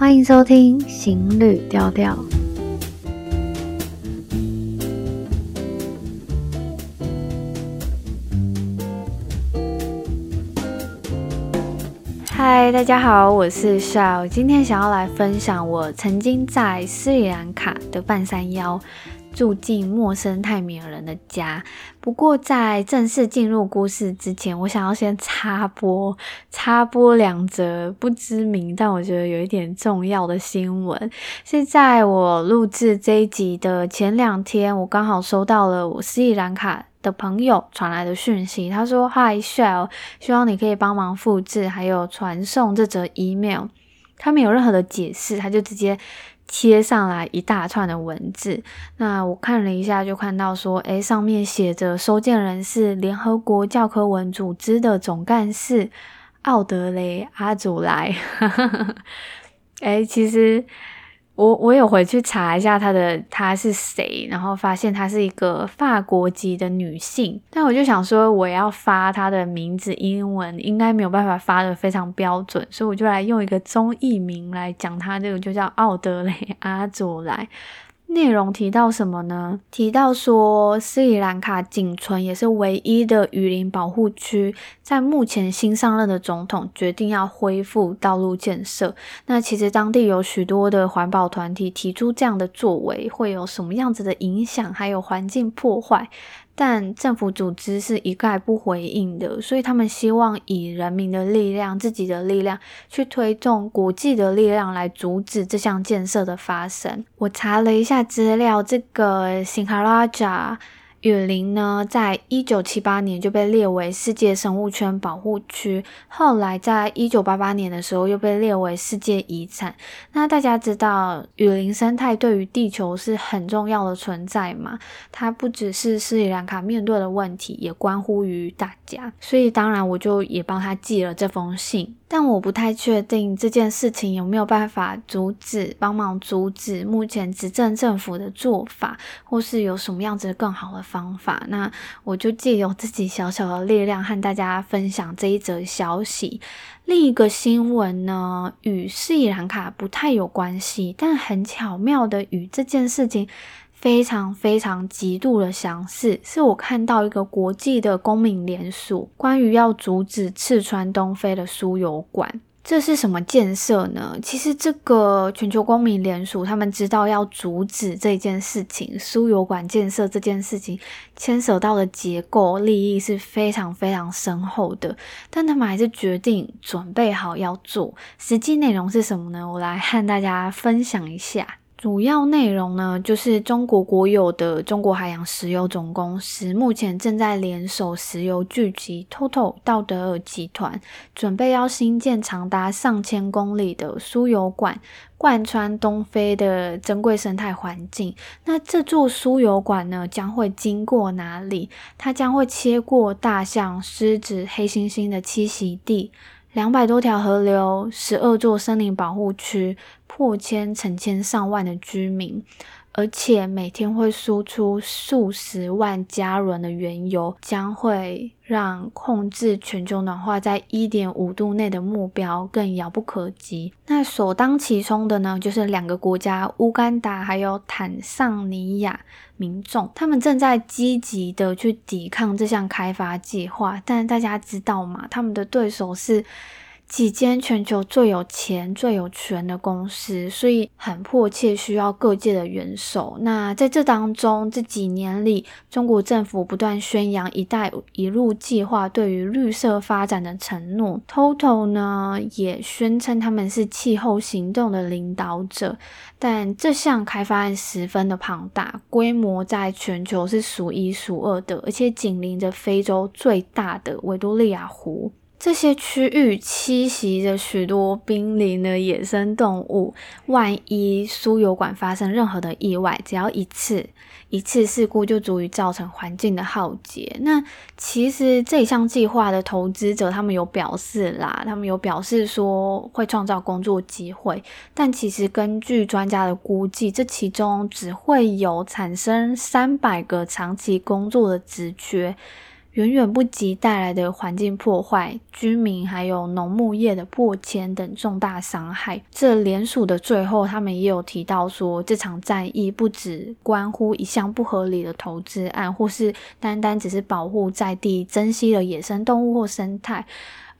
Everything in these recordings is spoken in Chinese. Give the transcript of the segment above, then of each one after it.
欢迎收听《行旅调调》。嗨，大家好，我是 Shao，今天想要来分享我曾经在斯里兰卡的半山腰。住进陌生泰米尔人的家。不过，在正式进入故事之前，我想要先插播插播两则不知名，但我觉得有一点重要的新闻。是在我录制这一集的前两天，我刚好收到了我斯里兰卡的朋友传来的讯息，他说：“Hi Shell，希望你可以帮忙复制还有传送这则 email。”他没有任何的解释，他就直接。贴上来一大串的文字，那我看了一下，就看到说，诶，上面写着收件人是联合国教科文组织的总干事奥德雷阿祖莱，诶，其实。我我有回去查一下她的她是谁，然后发现她是一个法国籍的女性，但我就想说我要发她的名字英文，应该没有办法发的非常标准，所以我就来用一个中译名来讲她这个，就叫奥德雷阿佐莱。内容提到什么呢？提到说，斯里兰卡仅存也是唯一的雨林保护区，在目前新上任的总统决定要恢复道路建设。那其实当地有许多的环保团体提出这样的作为会有什么样子的影响，还有环境破坏。但政府组织是一概不回应的，所以他们希望以人民的力量、自己的力量去推动国际的力量来阻止这项建设的发生。我查了一下资料，这个 Singharaja。雨林呢，在一九七八年就被列为世界生物圈保护区，后来在一九八八年的时候又被列为世界遗产。那大家知道，雨林生态对于地球是很重要的存在嘛？它不只是斯里兰卡面对的问题，也关乎于大家。所以当然，我就也帮他寄了这封信。但我不太确定这件事情有没有办法阻止、帮忙阻止目前执政政府的做法，或是有什么样子更好的方法。那我就借由自己小小的力量和大家分享这一则消息。另一个新闻呢，与斯里兰卡不太有关系，但很巧妙的与这件事情。非常非常极度的相似，是我看到一个国际的公民联署，关于要阻止赤川东飞的输油管。这是什么建设呢？其实这个全球公民联署，他们知道要阻止这件事情，输油管建设这件事情牵涉到的结构利益是非常非常深厚的，但他们还是决定准备好要做。实际内容是什么呢？我来和大家分享一下。主要内容呢，就是中国国有的中国海洋石油总公司目前正在联手石油巨集 Total 道德尔集团，准备要新建长达上千公里的输油管，贯穿东非的珍贵生态环境。那这座输油管呢，将会经过哪里？它将会切过大象、狮子、黑猩猩的栖息地。两百多条河流，十二座森林保护区，破千、成千上万的居民，而且每天会输出数十万加仑的原油，将会让控制全球暖化在一点五度内的目标更遥不可及。那首当其冲的呢，就是两个国家乌干达还有坦桑尼亚民众，他们正在积极的去抵抗这项开发计划。但大家知道吗？他们的对手是。几间全球最有钱、最有权的公司，所以很迫切需要各界的援手。那在这当中，这几年里，中国政府不断宣扬“一带一路”计划对于绿色发展的承诺。Total 呢，也宣称他们是气候行动的领导者。但这项开发案十分的庞大，规模在全球是数一数二的，而且紧邻着非洲最大的维多利亚湖。这些区域栖息着许多濒临的野生动物，万一输油管发生任何的意外，只要一次一次事故就足以造成环境的浩劫。那其实这项计划的投资者他们有表示啦，他们有表示说会创造工作机会，但其实根据专家的估计，这其中只会有产生三百个长期工作的职缺。远远不及带来的环境破坏、居民还有农牧业的破迁等重大伤害。这联署的最后，他们也有提到说，这场战役不只关乎一项不合理的投资案，或是单单只是保护在地、珍惜的野生动物或生态。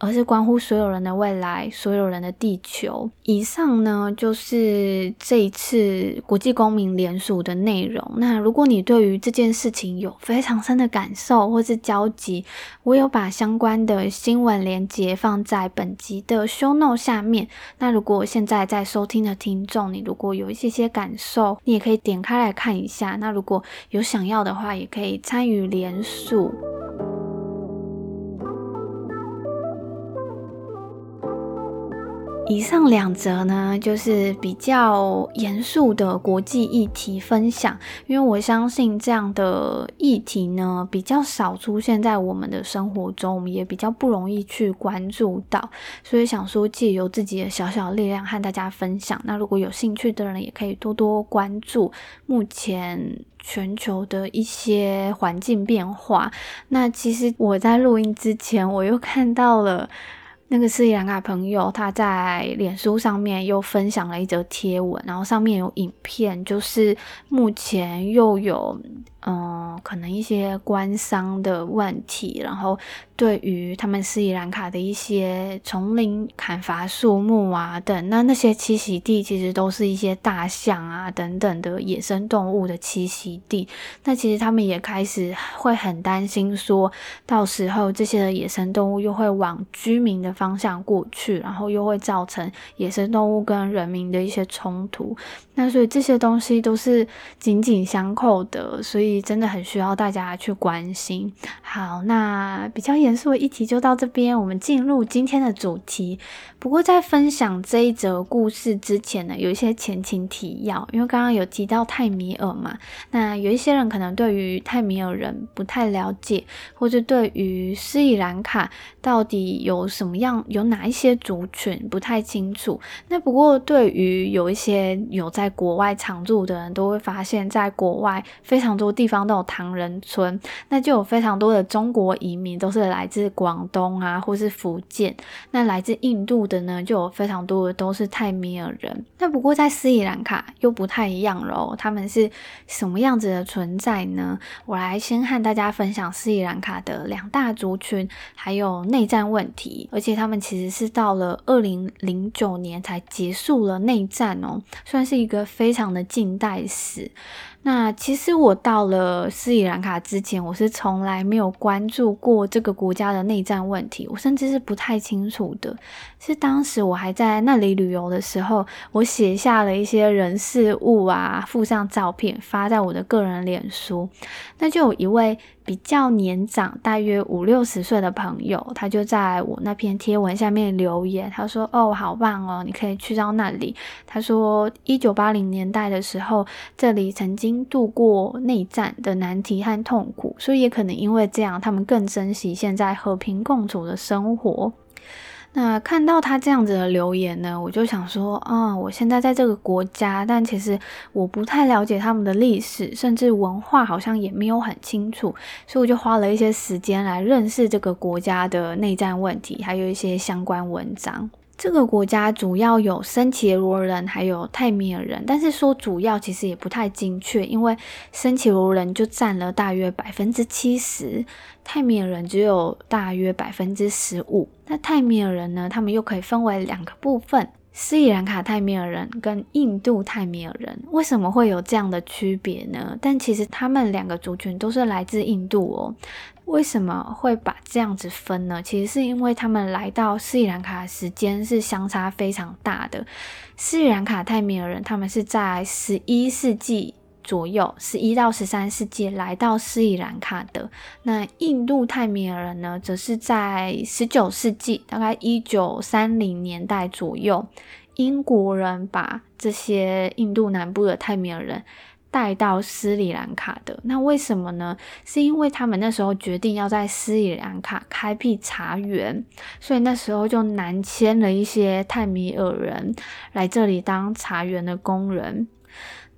而是关乎所有人的未来，所有人的地球。以上呢，就是这一次国际公民联署的内容。那如果你对于这件事情有非常深的感受或是交集，我有把相关的新闻连结放在本集的 show note 下面。那如果现在在收听的听众，你如果有一些些感受，你也可以点开来看一下。那如果有想要的话，也可以参与联署。以上两则呢，就是比较严肃的国际议题分享，因为我相信这样的议题呢，比较少出现在我们的生活中，我们也比较不容易去关注到，所以想说借由自己的小小力量和大家分享。那如果有兴趣的人，也可以多多关注目前全球的一些环境变化。那其实我在录音之前，我又看到了。那个斯里兰卡朋友，他在脸书上面又分享了一则贴文，然后上面有影片，就是目前又有。嗯，可能一些官商的问题，然后对于他们斯里兰卡的一些丛林砍伐树木啊等，那那些栖息地其实都是一些大象啊等等的野生动物的栖息地。那其实他们也开始会很担心，说到时候这些的野生动物又会往居民的方向过去，然后又会造成野生动物跟人民的一些冲突。那所以这些东西都是紧紧相扣的，所以真的很需要大家去关心。好，那比较严肃的议题就到这边，我们进入今天的主题。不过在分享这一则故事之前呢，有一些前情提要，因为刚刚有提到泰米尔嘛，那有一些人可能对于泰米尔人不太了解，或者对于斯里兰卡到底有什么样、有哪一些族群不太清楚。那不过对于有一些有在国外常住的人都会发现，在国外非常多地方都有唐人村，那就有非常多的中国移民都是来自广东啊，或是福建，那来自印度的呢，就有非常多的都是泰米尔人。那不过在斯里兰卡又不太一样喽，他们是什么样子的存在呢？我来先和大家分享斯里兰卡的两大族群，还有内战问题。而且他们其实是到了二零零九年才结束了内战哦，算是一个非常的近代史。那其实我到了斯里兰卡之前，我是从来没有关注过这个国家的内战问题，我甚至是不太清楚的。是当时我还在那里旅游的时候，我写下了一些人事物啊，附上照片发在我的个人脸书。那就有一位比较年长，大约五六十岁的朋友，他就在我那篇贴文下面留言，他说：“哦，好棒哦，你可以去到那里。”他说：“一九八零年代的时候，这里曾经。”度过内战的难题和痛苦，所以也可能因为这样，他们更珍惜现在和平共处的生活。那看到他这样子的留言呢，我就想说，啊、嗯，我现在在这个国家，但其实我不太了解他们的历史，甚至文化好像也没有很清楚，所以我就花了一些时间来认识这个国家的内战问题，还有一些相关文章。这个国家主要有森伽罗人，还有泰米尔人，但是说主要其实也不太精确，因为森伽罗人就占了大约百分之七十，泰米尔人只有大约百分之十五。那泰米尔人呢，他们又可以分为两个部分。斯里兰卡泰米尔人跟印度泰米尔人为什么会有这样的区别呢？但其实他们两个族群都是来自印度哦。为什么会把这样子分呢？其实是因为他们来到斯里兰卡的时间是相差非常大的。斯里兰卡泰米尔人他们是在十一世纪。左右，十一到十三世纪来到斯里兰卡的。那印度泰米尔人呢，则是在十九世纪，大概一九三零年代左右，英国人把这些印度南部的泰米尔人带到斯里兰卡的。那为什么呢？是因为他们那时候决定要在斯里兰卡开辟茶园，所以那时候就南迁了一些泰米尔人来这里当茶园的工人。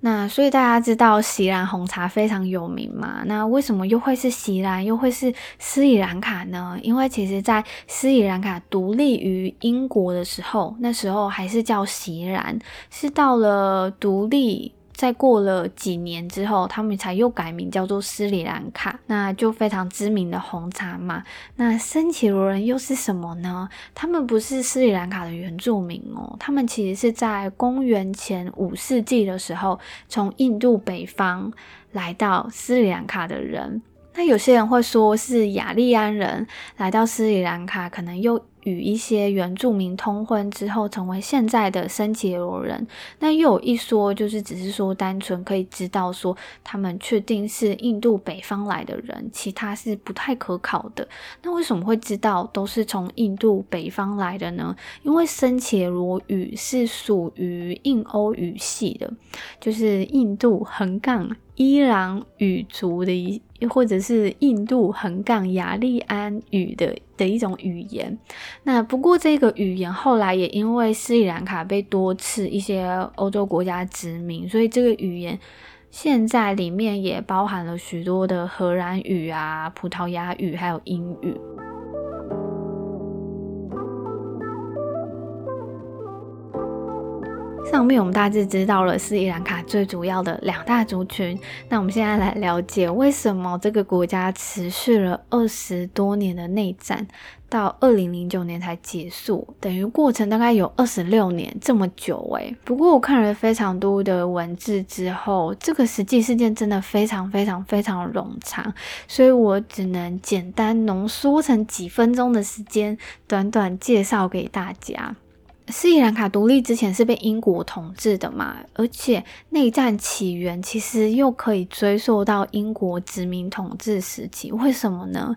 那所以大家知道锡兰红茶非常有名嘛？那为什么又会是锡兰，又会是斯里兰卡呢？因为其实，在斯里兰卡独立于英国的时候，那时候还是叫锡兰，是到了独立。再过了几年之后，他们才又改名叫做斯里兰卡，那就非常知名的红茶嘛。那森奇罗人又是什么呢？他们不是斯里兰卡的原住民哦，他们其实是在公元前五世纪的时候，从印度北方来到斯里兰卡的人。那有些人会说是雅利安人来到斯里兰卡，可能又。与一些原住民通婚之后，成为现在的森杰罗人。那又有一说，就是只是说单纯可以知道说他们确定是印度北方来的人，其他是不太可考的。那为什么会知道都是从印度北方来的呢？因为森杰罗语是属于印欧语系的，就是印度横杠伊朗语族的一。或者是印度横杠雅利安语的的一种语言。那不过这个语言后来也因为斯里兰卡被多次一些欧洲国家殖民，所以这个语言现在里面也包含了许多的荷兰语啊、葡萄牙语还有英语。上面我们大致知道了斯里兰卡最主要的两大族群，那我们现在来了解为什么这个国家持续了二十多年的内战，到二零零九年才结束，等于过程大概有二十六年这么久诶。不过我看了非常多的文字之后，这个实际事件真的非常非常非常冗长，所以我只能简单浓缩成几分钟的时间，短短介绍给大家。斯里兰卡独立之前是被英国统治的嘛，而且内战起源其实又可以追溯到英国殖民统治时期。为什么呢？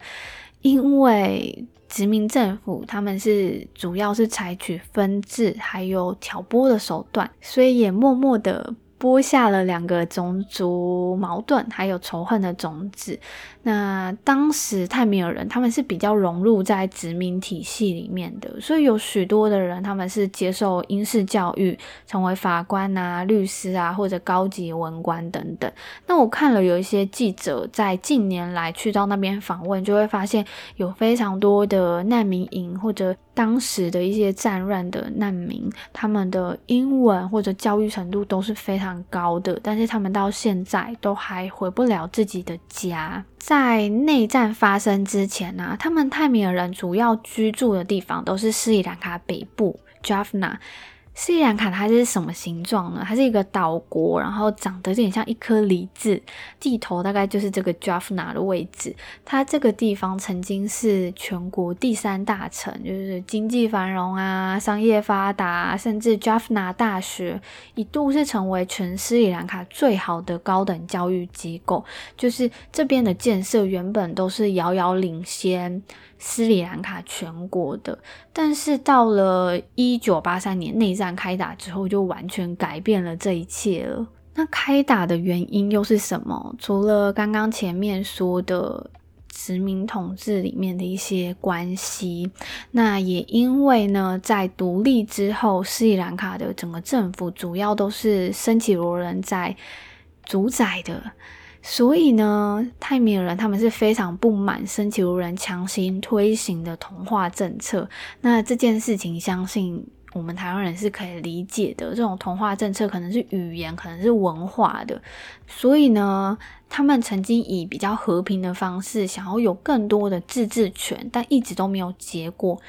因为殖民政府他们是主要是采取分治还有挑拨的手段，所以也默默的。播下了两个种族矛盾还有仇恨的种子。那当时泰米尔人他们是比较融入在殖民体系里面的，所以有许多的人他们是接受英式教育，成为法官啊、律师啊或者高级文官等等。那我看了有一些记者在近年来去到那边访问，就会发现有非常多的难民营或者当时的一些战乱的难民，他们的英文或者教育程度都是非常。高的，但是他们到现在都还回不了自己的家。在内战发生之前呢、他们泰米尔人主要居住的地方都是斯里兰卡北部 Jaffna。斯里兰卡它是什么形状呢？它是一个岛国，然后长得有点像一颗梨子，地头大概就是这个 Jaffna 的位置。它这个地方曾经是全国第三大城，就是经济繁荣啊，商业发达，甚至 Jaffna 大学一度是成为全斯里兰卡最好的高等教育机构。就是这边的建设原本都是遥遥领先。斯里兰卡全国的，但是到了一九八三年内战开打之后，就完全改变了这一切了。那开打的原因又是什么？除了刚刚前面说的殖民统治里面的一些关系，那也因为呢，在独立之后，斯里兰卡的整个政府主要都是森耆罗人在主宰的。所以呢，泰米尔人他们是非常不满森耆罗人强行推行的同化政策。那这件事情，相信我们台湾人是可以理解的。这种同化政策可能是语言，可能是文化的。所以呢，他们曾经以比较和平的方式，想要有更多的自治权，但一直都没有结果。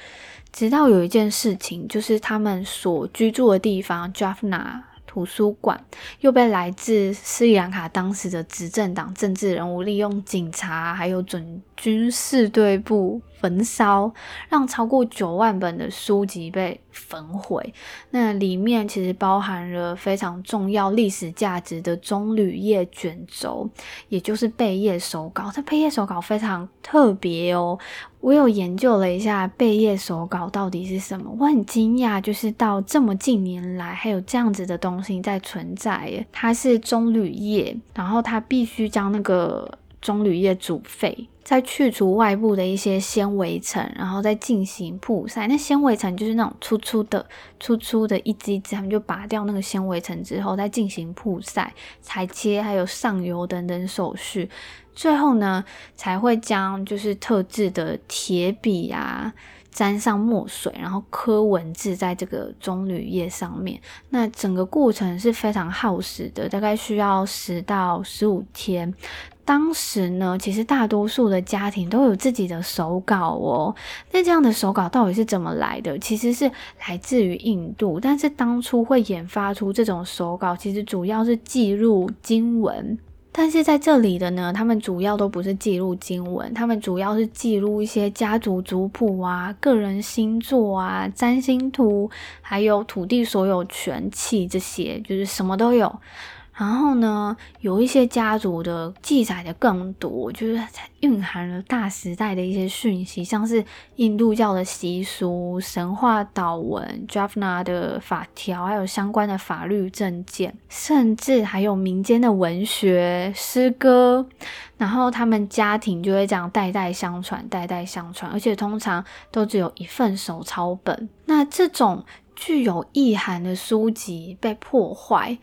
直到有一件事情，就是他们所居住的地方 Jaffna 图书馆又被来自斯里兰卡当时的执政党政治人物利用警察还有准军事队部焚烧，让超过九万本的书籍被焚毁。那里面其实包含了非常重要历史价值的棕榈叶卷轴，也就是贝叶手稿。这贝叶手稿非常特别哦。我有研究了一下贝叶手稿到底是什么，我很惊讶，就是到这么近年来还有这样子的东西在存在耶。它是棕榈叶，然后它必须将那个。棕榈叶煮沸，再去除外部的一些纤维层，然后再进行曝晒。那纤维层就是那种粗粗的、粗粗的一支一支，他们就拔掉那个纤维层之后，再进行曝晒、裁切，还有上油等等手续。最后呢，才会将就是特制的铁笔啊。沾上墨水，然后刻文字在这个棕榈叶上面。那整个过程是非常耗时的，大概需要十到十五天。当时呢，其实大多数的家庭都有自己的手稿哦。那这样的手稿到底是怎么来的？其实是来自于印度，但是当初会研发出这种手稿，其实主要是记录经文。但是在这里的呢，他们主要都不是记录经文，他们主要是记录一些家族族谱啊、个人星座啊、占星图，还有土地所有权契这些，就是什么都有。然后呢，有一些家族的记载的更多，就是蕴含了大时代的一些讯息，像是印度教的习俗、神话祷文、Jafna 的法条，还有相关的法律证件，甚至还有民间的文学、诗歌。然后他们家庭就会这样代代相传，代代相传，而且通常都只有一份手抄本。那这种具有意涵的书籍被破坏。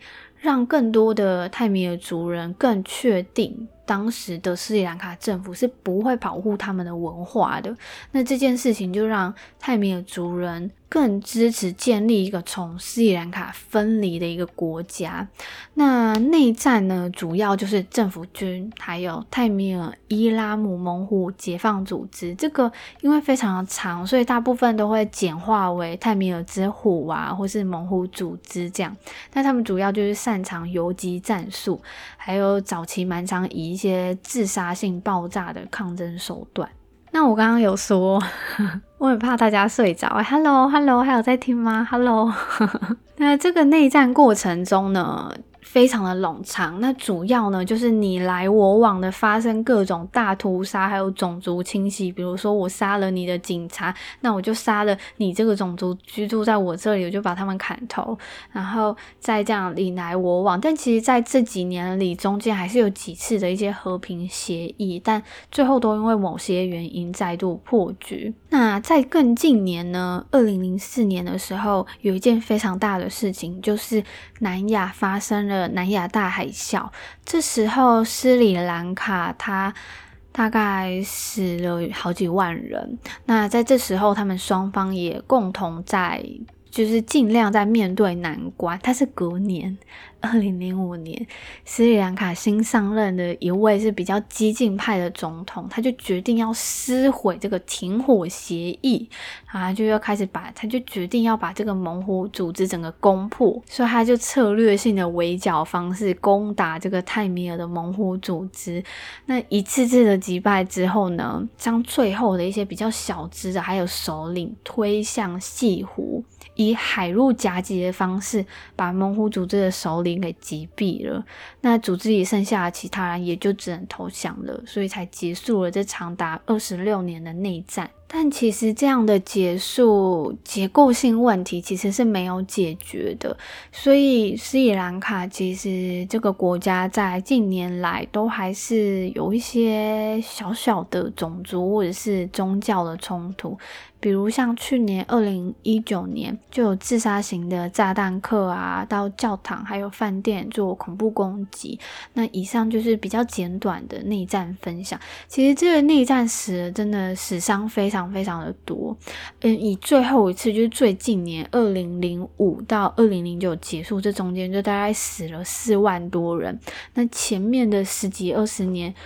让更多的泰米尔族人更确定，当时的斯里兰卡政府是不会保护他们的文化的。那这件事情就让泰米尔族人。更支持建立一个从斯里兰卡分离的一个国家。那内战呢，主要就是政府军还有泰米尔伊拉姆猛虎解放组织。这个因为非常的长，所以大部分都会简化为泰米尔之虎啊，或是猛虎组织这样。但他们主要就是擅长游击战术，还有早期蛮长以一些自杀性爆炸的抗争手段。那我刚刚有说，我很怕大家睡着。Hello，Hello，还有在听吗？Hello，那这个内战过程中呢，非常的冗长，那主要呢就是你来我往的发生各种大屠杀，还有种族清洗。比如说我杀了你的警察，那我就杀了你这个种族居住在我这里，我就把他们砍头，然后再这样你来我往。但其实在这几年里，中间还是有几次的一些和平协议，但最后都因为某些原因再度破局。那在更近年呢，二零零四年的时候，有一件非常大的事情，就是南亚发生了。南亚大海啸，这时候斯里兰卡它大概死了好几万人。那在这时候，他们双方也共同在。就是尽量在面对难关。他是隔年，二零零五年，斯里兰卡新上任的一位是比较激进派的总统，他就决定要撕毁这个停火协议，啊，就要开始把，他就决定要把这个猛虎组织整个攻破，所以他就策略性的围剿方式攻打这个泰米尔的猛虎组织。那一次次的击败之后呢，将最后的一些比较小支的还有首领推向西湖。以海陆夹击的方式，把猛虎组织的首领给击毙了。那组织里剩下的其他人也就只能投降了，所以才结束了这长达二十六年的内战。但其实这样的结束，结构性问题其实是没有解决的。所以斯里兰卡其实这个国家在近年来都还是有一些小小的种族或者是宗教的冲突。比如像去年二零一九年就有自杀型的炸弹客啊，到教堂还有饭店做恐怖攻击。那以上就是比较简短的内战分享。其实这个内战史真的史伤非非常的多。嗯，以最后一次就是最近年二零零五到二零零九结束，这中间就大概死了四万多人。那前面的十几二十年就。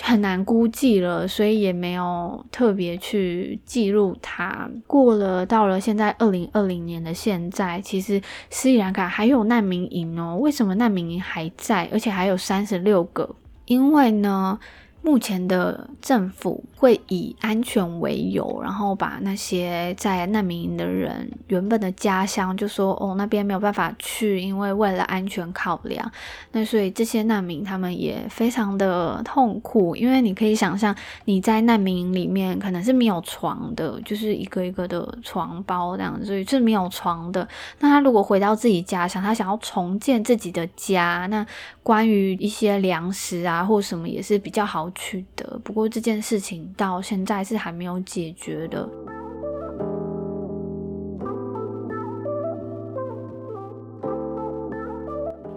很难估计了，所以也没有特别去记录它。过了，到了现在二零二零年的现在，其实斯里兰卡还有难民营哦。为什么难民营还在，而且还有三十六个？因为呢，目前的政府会以安全为由，然后把那些在难民营的人原本的家乡就说哦，那边没有办法去，因为为了安全考量。那所以这些难民他们也非常的痛苦，因为你可以想象你在难民营里面可能是没有床的，就是一个一个的床包这样子，所以是没有床的。那他如果回到自己家乡，他想要重建自己的家，那关于一些粮食啊或什么也是比较好。去的。不过这件事情到现在是还没有解决的。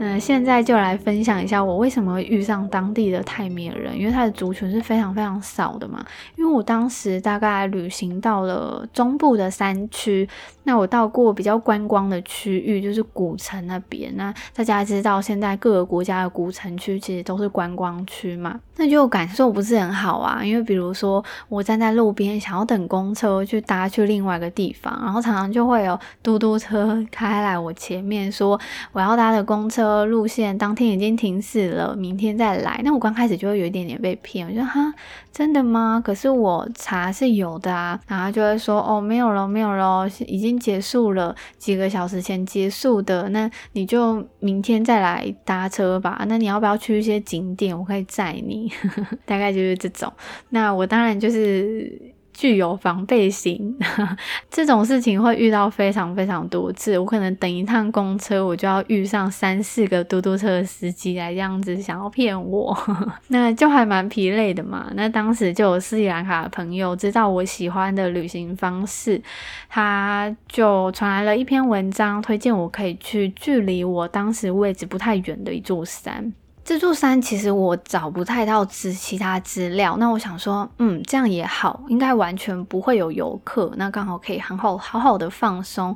那现在就来分享一下我为什么会遇上当地的泰米尔人，因为他的族群是非常非常少的嘛。因为我当时大概旅行到了中部的山区，那我到过比较观光的区域，就是古城那边。那大家知道，现在各个国家的古城区其实都是观光区嘛，那就感受不是很好啊。因为比如说我站在路边想要等公车去搭去另外一个地方，然后常常就会有嘟嘟车开来我前面说我要搭的公车。路线当天已经停驶了，明天再来。那我刚开始就会有一点点被骗，我就说哈，真的吗？可是我查是有的啊，然后就会说哦，没有了，没有了，已经结束了，几个小时前结束的。那你就明天再来搭车吧。那你要不要去一些景点？我可以载你，大概就是这种。那我当然就是。具有防备心，这种事情会遇到非常非常多次。我可能等一趟公车，我就要遇上三四个嘟嘟车的司机来这样子想要骗我，那就还蛮疲累的嘛。那当时就有斯里兰卡的朋友知道我喜欢的旅行方式，他就传来了一篇文章，推荐我可以去距离我当时位置不太远的一座山。这座山其实我找不太到资其他资料，那我想说，嗯，这样也好，应该完全不会有游客，那刚好可以很好好好的放松。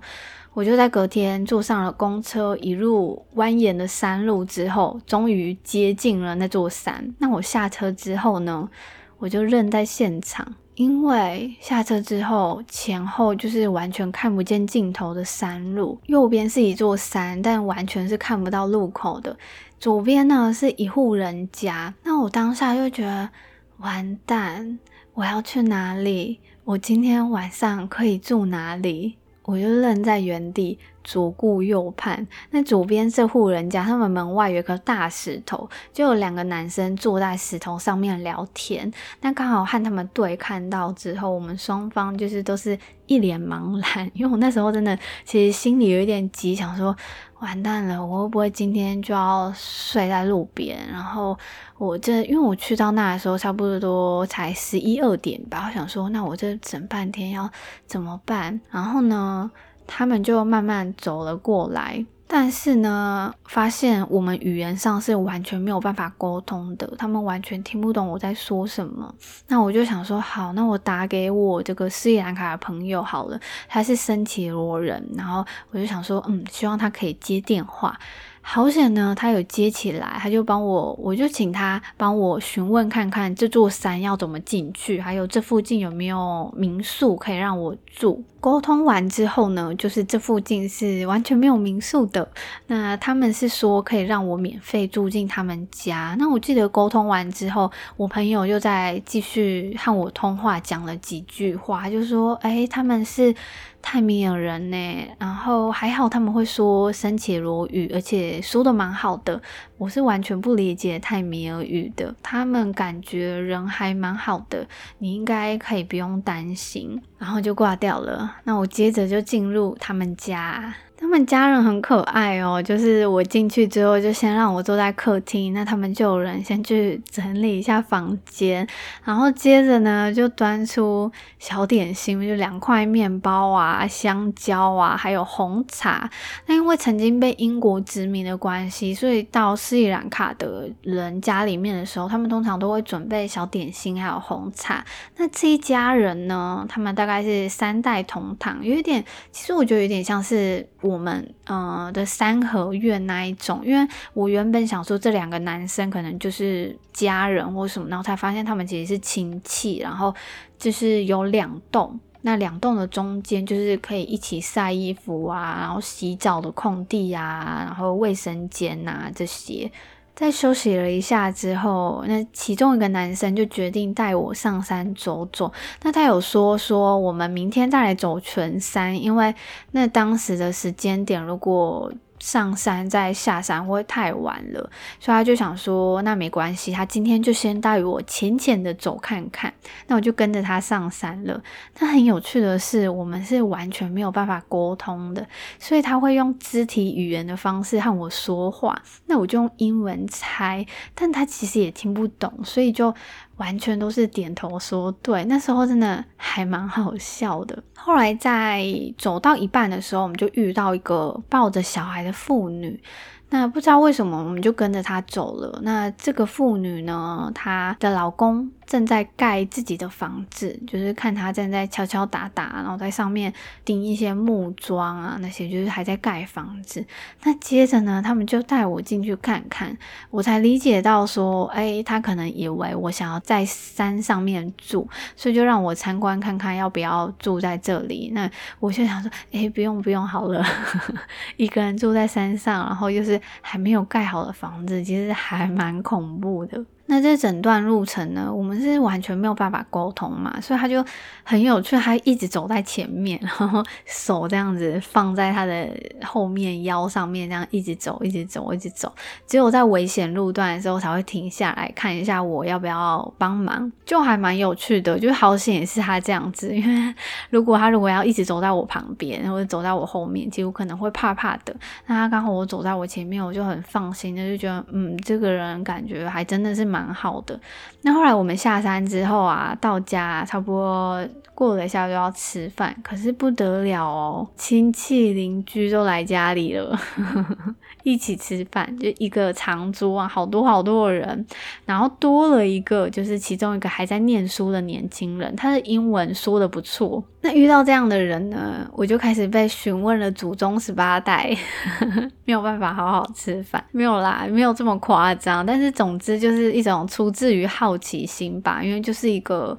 我就在隔天坐上了公车，一路蜿蜒的山路之后，终于接近了那座山。那我下车之后呢，我就愣在现场，因为下车之后前后就是完全看不见尽头的山路，右边是一座山，但完全是看不到路口的。左边呢是一户人家，那我当下就觉得完蛋，我要去哪里？我今天晚上可以住哪里？我就愣在原地，左顾右盼。那左边这户人家，他们门外有一颗大石头，就有两个男生坐在石头上面聊天。那刚好和他们对看到之后，我们双方就是都是一脸茫然，因为我那时候真的其实心里有一点急，想说。完蛋了，我会不会今天就要睡在路边？然后我这，因为我去到那的时候差不多才十一二点吧，我想说，那我这整半天要怎么办？然后呢，他们就慢慢走了过来。但是呢，发现我们语言上是完全没有办法沟通的，他们完全听不懂我在说什么。那我就想说，好，那我打给我这个斯里兰卡的朋友好了，他是森伽罗人，然后我就想说，嗯，希望他可以接电话。好险呢，他有接起来，他就帮我，我就请他帮我询问看看这座山要怎么进去，还有这附近有没有民宿可以让我住。沟通完之后呢，就是这附近是完全没有民宿的。那他们是说可以让我免费住进他们家。那我记得沟通完之后，我朋友又在继续和我通话，讲了几句话，就说：“哎，他们是。”泰米尔人呢，然后还好他们会说森伽罗语，而且说的蛮好的。我是完全不理解泰米尔语的，他们感觉人还蛮好的，你应该可以不用担心。然后就挂掉了。那我接着就进入他们家。他们家人很可爱哦，就是我进去之后就先让我坐在客厅，那他们就有人先去整理一下房间，然后接着呢就端出小点心，就两块面包啊、香蕉啊，还有红茶。那因为曾经被英国殖民的关系，所以到斯里兰卡的人家里面的时候，他们通常都会准备小点心还有红茶。那这一家人呢，他们大概是三代同堂，有一点，其实我觉得有点像是。我们呃的三合院那一种，因为我原本想说这两个男生可能就是家人或什么，然后才发现他们其实是亲戚，然后就是有两栋，那两栋的中间就是可以一起晒衣服啊，然后洗澡的空地啊，然后卫生间呐这些。在休息了一下之后，那其中一个男生就决定带我上山走走。那他有说说我们明天再来走全山，因为那当时的时间点如果。上山再下山会太晚了，所以他就想说，那没关系，他今天就先带我浅浅的走看看。那我就跟着他上山了。那很有趣的是，我们是完全没有办法沟通的，所以他会用肢体语言的方式和我说话。那我就用英文猜，但他其实也听不懂，所以就。完全都是点头说对。那时候真的还蛮好笑的。后来在走到一半的时候，我们就遇到一个抱着小孩的妇女。那不知道为什么，我们就跟着她走了。那这个妇女呢，她的老公。正在盖自己的房子，就是看他正在敲敲打打，然后在上面钉一些木桩啊，那些就是还在盖房子。那接着呢，他们就带我进去看看，我才理解到说，哎，他可能以为我想要在山上面住，所以就让我参观看看要不要住在这里。那我就想说，哎，不用不用好了，一个人住在山上，然后又是还没有盖好的房子，其实还蛮恐怖的。那这整段路程呢，我们是完全没有办法沟通嘛，所以他就很有趣，他一直走在前面，然后手这样子放在他的后面腰上面，这样一直走，一直走，一直走。只有在危险路段的时候才会停下来看一下我要不要帮忙，就还蛮有趣的。就好险也是他这样子，因为如果他如果要一直走在我旁边，或者走在我后面，其实我可能会怕怕的。那他刚好我走在我前面，我就很放心的就觉得，嗯，这个人感觉还真的是蛮。蛮好的。那后来我们下山之后啊，到家差不多过了一下就要吃饭，可是不得了哦，亲戚邻居都来家里了，一起吃饭，就一个长桌啊，好多好多的人，然后多了一个，就是其中一个还在念书的年轻人，他的英文说的不错。那遇到这样的人呢，我就开始被询问了祖宗十八代，没有办法好好吃饭，没有啦，没有这么夸张，但是总之就是一种出自于好奇心吧，因为就是一个。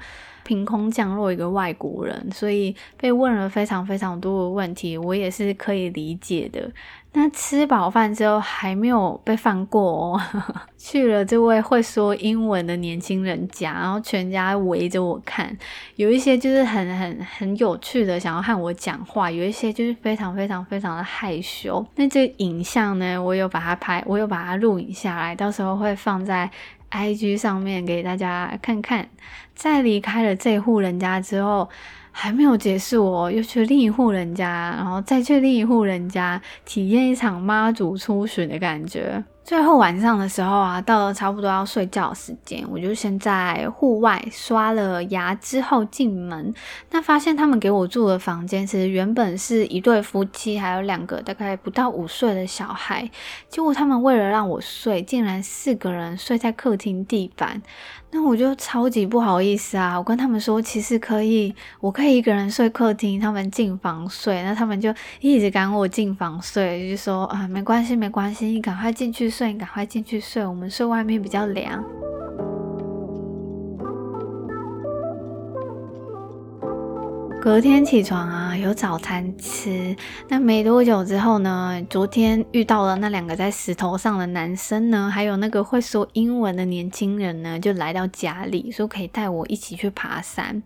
凭空降落一个外国人，所以被问了非常非常多的问题，我也是可以理解的。那吃饱饭之后还没有被放过哦，去了这位会说英文的年轻人家，然后全家围着我看，有一些就是很很很有趣的想要和我讲话，有一些就是非常非常非常的害羞。那这影像呢，我有把它拍，我有把它录影下来，到时候会放在。IG 上面给大家看看，在离开了这户人家之后，还没有结束哦，又去另一户人家，然后再去另一户人家，体验一场妈祖出巡的感觉。最后晚上的时候啊，到了差不多要睡觉的时间，我就先在户外刷了牙之后进门。那发现他们给我住的房间，其实原本是一对夫妻，还有两个大概不到五岁的小孩。结果他们为了让我睡，竟然四个人睡在客厅地板。那我就超级不好意思啊！我跟他们说，其实可以，我可以一个人睡客厅，他们进房睡。那他们就一直赶我进房睡，就说啊，没关系，没关系，你赶快进去睡，赶快进去睡，我们睡外面比较凉。隔天起床啊，有早餐吃。那没多久之后呢，昨天遇到了那两个在石头上的男生呢，还有那个会说英文的年轻人呢，就来到家里说可以带我一起去爬山。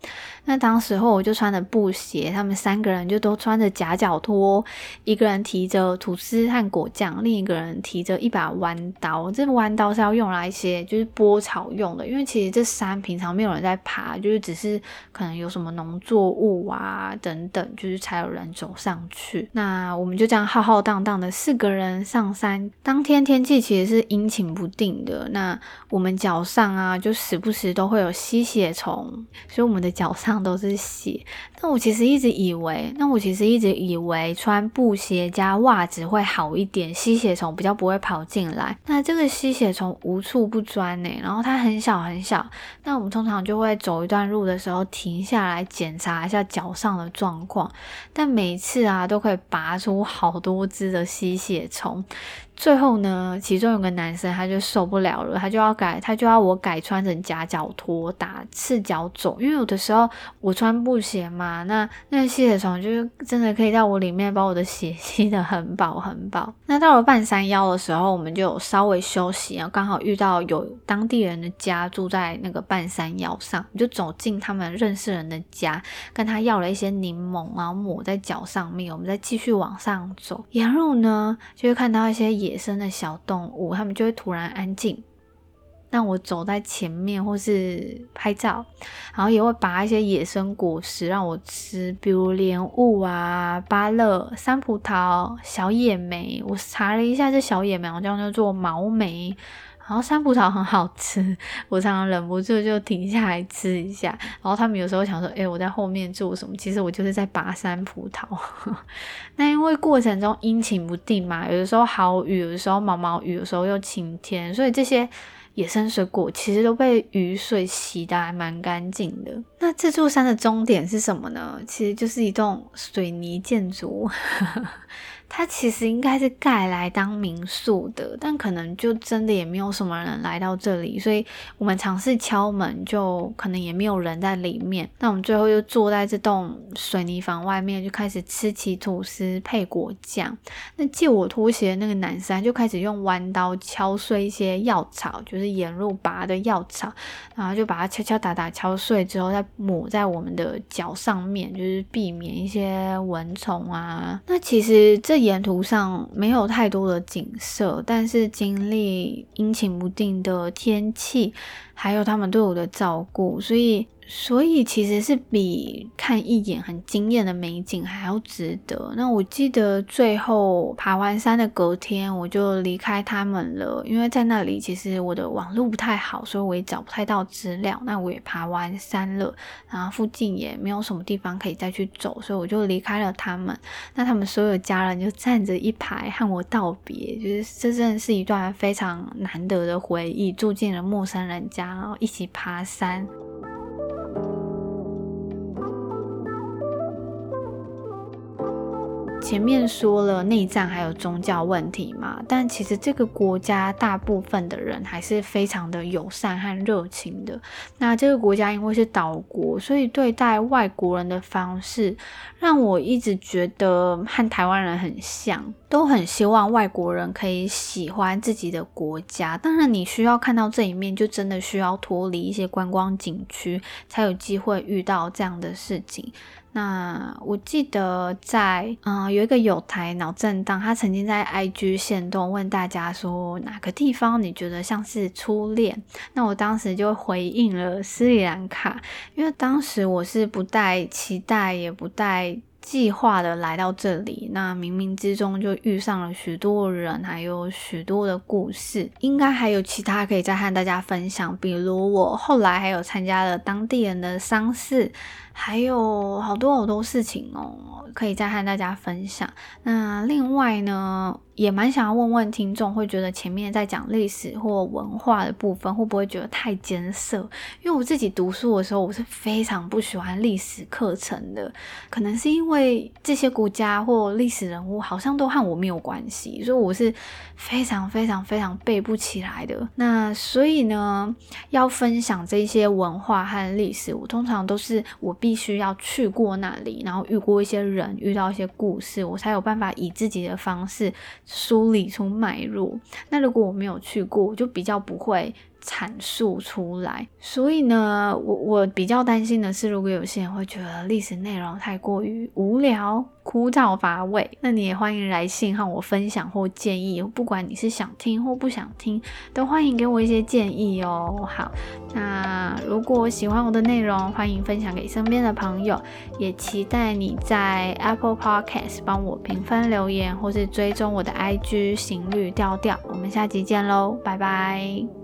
那当时候我就穿着布鞋，他们三个人就都穿着夹脚拖，一个人提着吐司和果酱，另一个人提着一把弯刀。这个弯刀是要用来一些就是拨草用的，因为其实这山平常没有人在爬，就是只是可能有什么农作物。啊，等等，就是才有人走上去。那我们就这样浩浩荡荡的四个人上山。当天天气其实是阴晴不定的。那我们脚上啊，就时不时都会有吸血虫，所以我们的脚上都是血。那我其实一直以为，那我其实一直以为穿布鞋加袜子会好一点，吸血虫比较不会跑进来。那这个吸血虫无处不钻呢，然后它很小很小。那我们通常就会走一段路的时候停下来检查一下。脚上的状况，但每次啊都可以拔出好多只的吸血虫。最后呢，其中有个男生他就受不了了，他就要改，他就要我改穿成夹脚拖，打赤脚走。因为有的时候我穿布鞋嘛，那那吸血虫就是真的可以在我里面把我的血吸得很饱很饱。那到了半山腰的时候，我们就稍微休息，然后刚好遇到有当地人的家住在那个半山腰上，我就走进他们认识人的家，跟他要了一些柠檬，然后抹在脚上面。我们再继续往上走，沿路呢就会看到一些。野生的小动物，它们就会突然安静，让我走在前面或是拍照，然后也会拔一些野生果实让我吃，比如莲雾啊、芭乐、山葡萄、小野莓。我查了一下，这小野莓好像叫做毛莓。然后山葡萄很好吃，我常常忍不住就停下来吃一下。然后他们有时候想说：“诶，我在后面做什么？”其实我就是在拔山葡萄。那因为过程中阴晴不定嘛，有的时候好雨，有的时候毛毛雨，有时候又晴天，所以这些野生水果其实都被雨水洗得还蛮干净的。那这座山的终点是什么呢？其实就是一栋水泥建筑。它其实应该是盖来当民宿的，但可能就真的也没有什么人来到这里，所以我们尝试敲门，就可能也没有人在里面。那我们最后又坐在这栋水泥房外面，就开始吃起吐司配果酱。那借我拖鞋的那个男生就开始用弯刀敲碎一些药草，就是沿路拔的药草，然后就把它敲敲打打敲碎之后，再抹在我们的脚上面，就是避免一些蚊虫啊。那其实这。沿途上没有太多的景色，但是经历阴晴不定的天气，还有他们对我的照顾，所以。所以其实是比看一眼很惊艳的美景还要值得。那我记得最后爬完山的隔天，我就离开他们了，因为在那里其实我的网络不太好，所以我也找不太到资料。那我也爬完山了，然后附近也没有什么地方可以再去走，所以我就离开了他们。那他们所有家人就站着一排和我道别，就是这真的是一段非常难得的回忆，住进了陌生人家，然后一起爬山。前面说了内战还有宗教问题嘛，但其实这个国家大部分的人还是非常的友善和热情的。那这个国家因为是岛国，所以对待外国人的方式让我一直觉得和台湾人很像，都很希望外国人可以喜欢自己的国家。当然，你需要看到这一面，就真的需要脱离一些观光景区，才有机会遇到这样的事情。那我记得在嗯有一个友台脑震荡，他曾经在 IG 限动问大家说，哪个地方你觉得像是初恋？那我当时就回应了斯里兰卡，因为当时我是不带期待也不带计划的来到这里，那冥冥之中就遇上了许多人，还有许多的故事，应该还有其他可以再和大家分享，比如我后来还有参加了当地人的丧事。还有好多好多事情哦，可以再和大家分享。那另外呢，也蛮想要问问听众，会觉得前面在讲历史或文化的部分，会不会觉得太艰涩？因为我自己读书的时候，我是非常不喜欢历史课程的，可能是因为这些国家或历史人物好像都和我没有关系，所以我是非常非常非常背不起来的。那所以呢，要分享这些文化和历史，我通常都是我。必须要去过那里，然后遇过一些人，遇到一些故事，我才有办法以自己的方式梳理出脉络。那如果我没有去过，我就比较不会。阐述出来，所以呢，我我比较担心的是，如果有些人会觉得历史内容太过于无聊、枯燥乏味，那你也欢迎来信和我分享或建议，不管你是想听或不想听，都欢迎给我一些建议哦。好，那如果喜欢我的内容，欢迎分享给身边的朋友，也期待你在 Apple Podcast 帮我评分留言，或是追踪我的 IG 行旅调调。我们下集见喽，拜拜。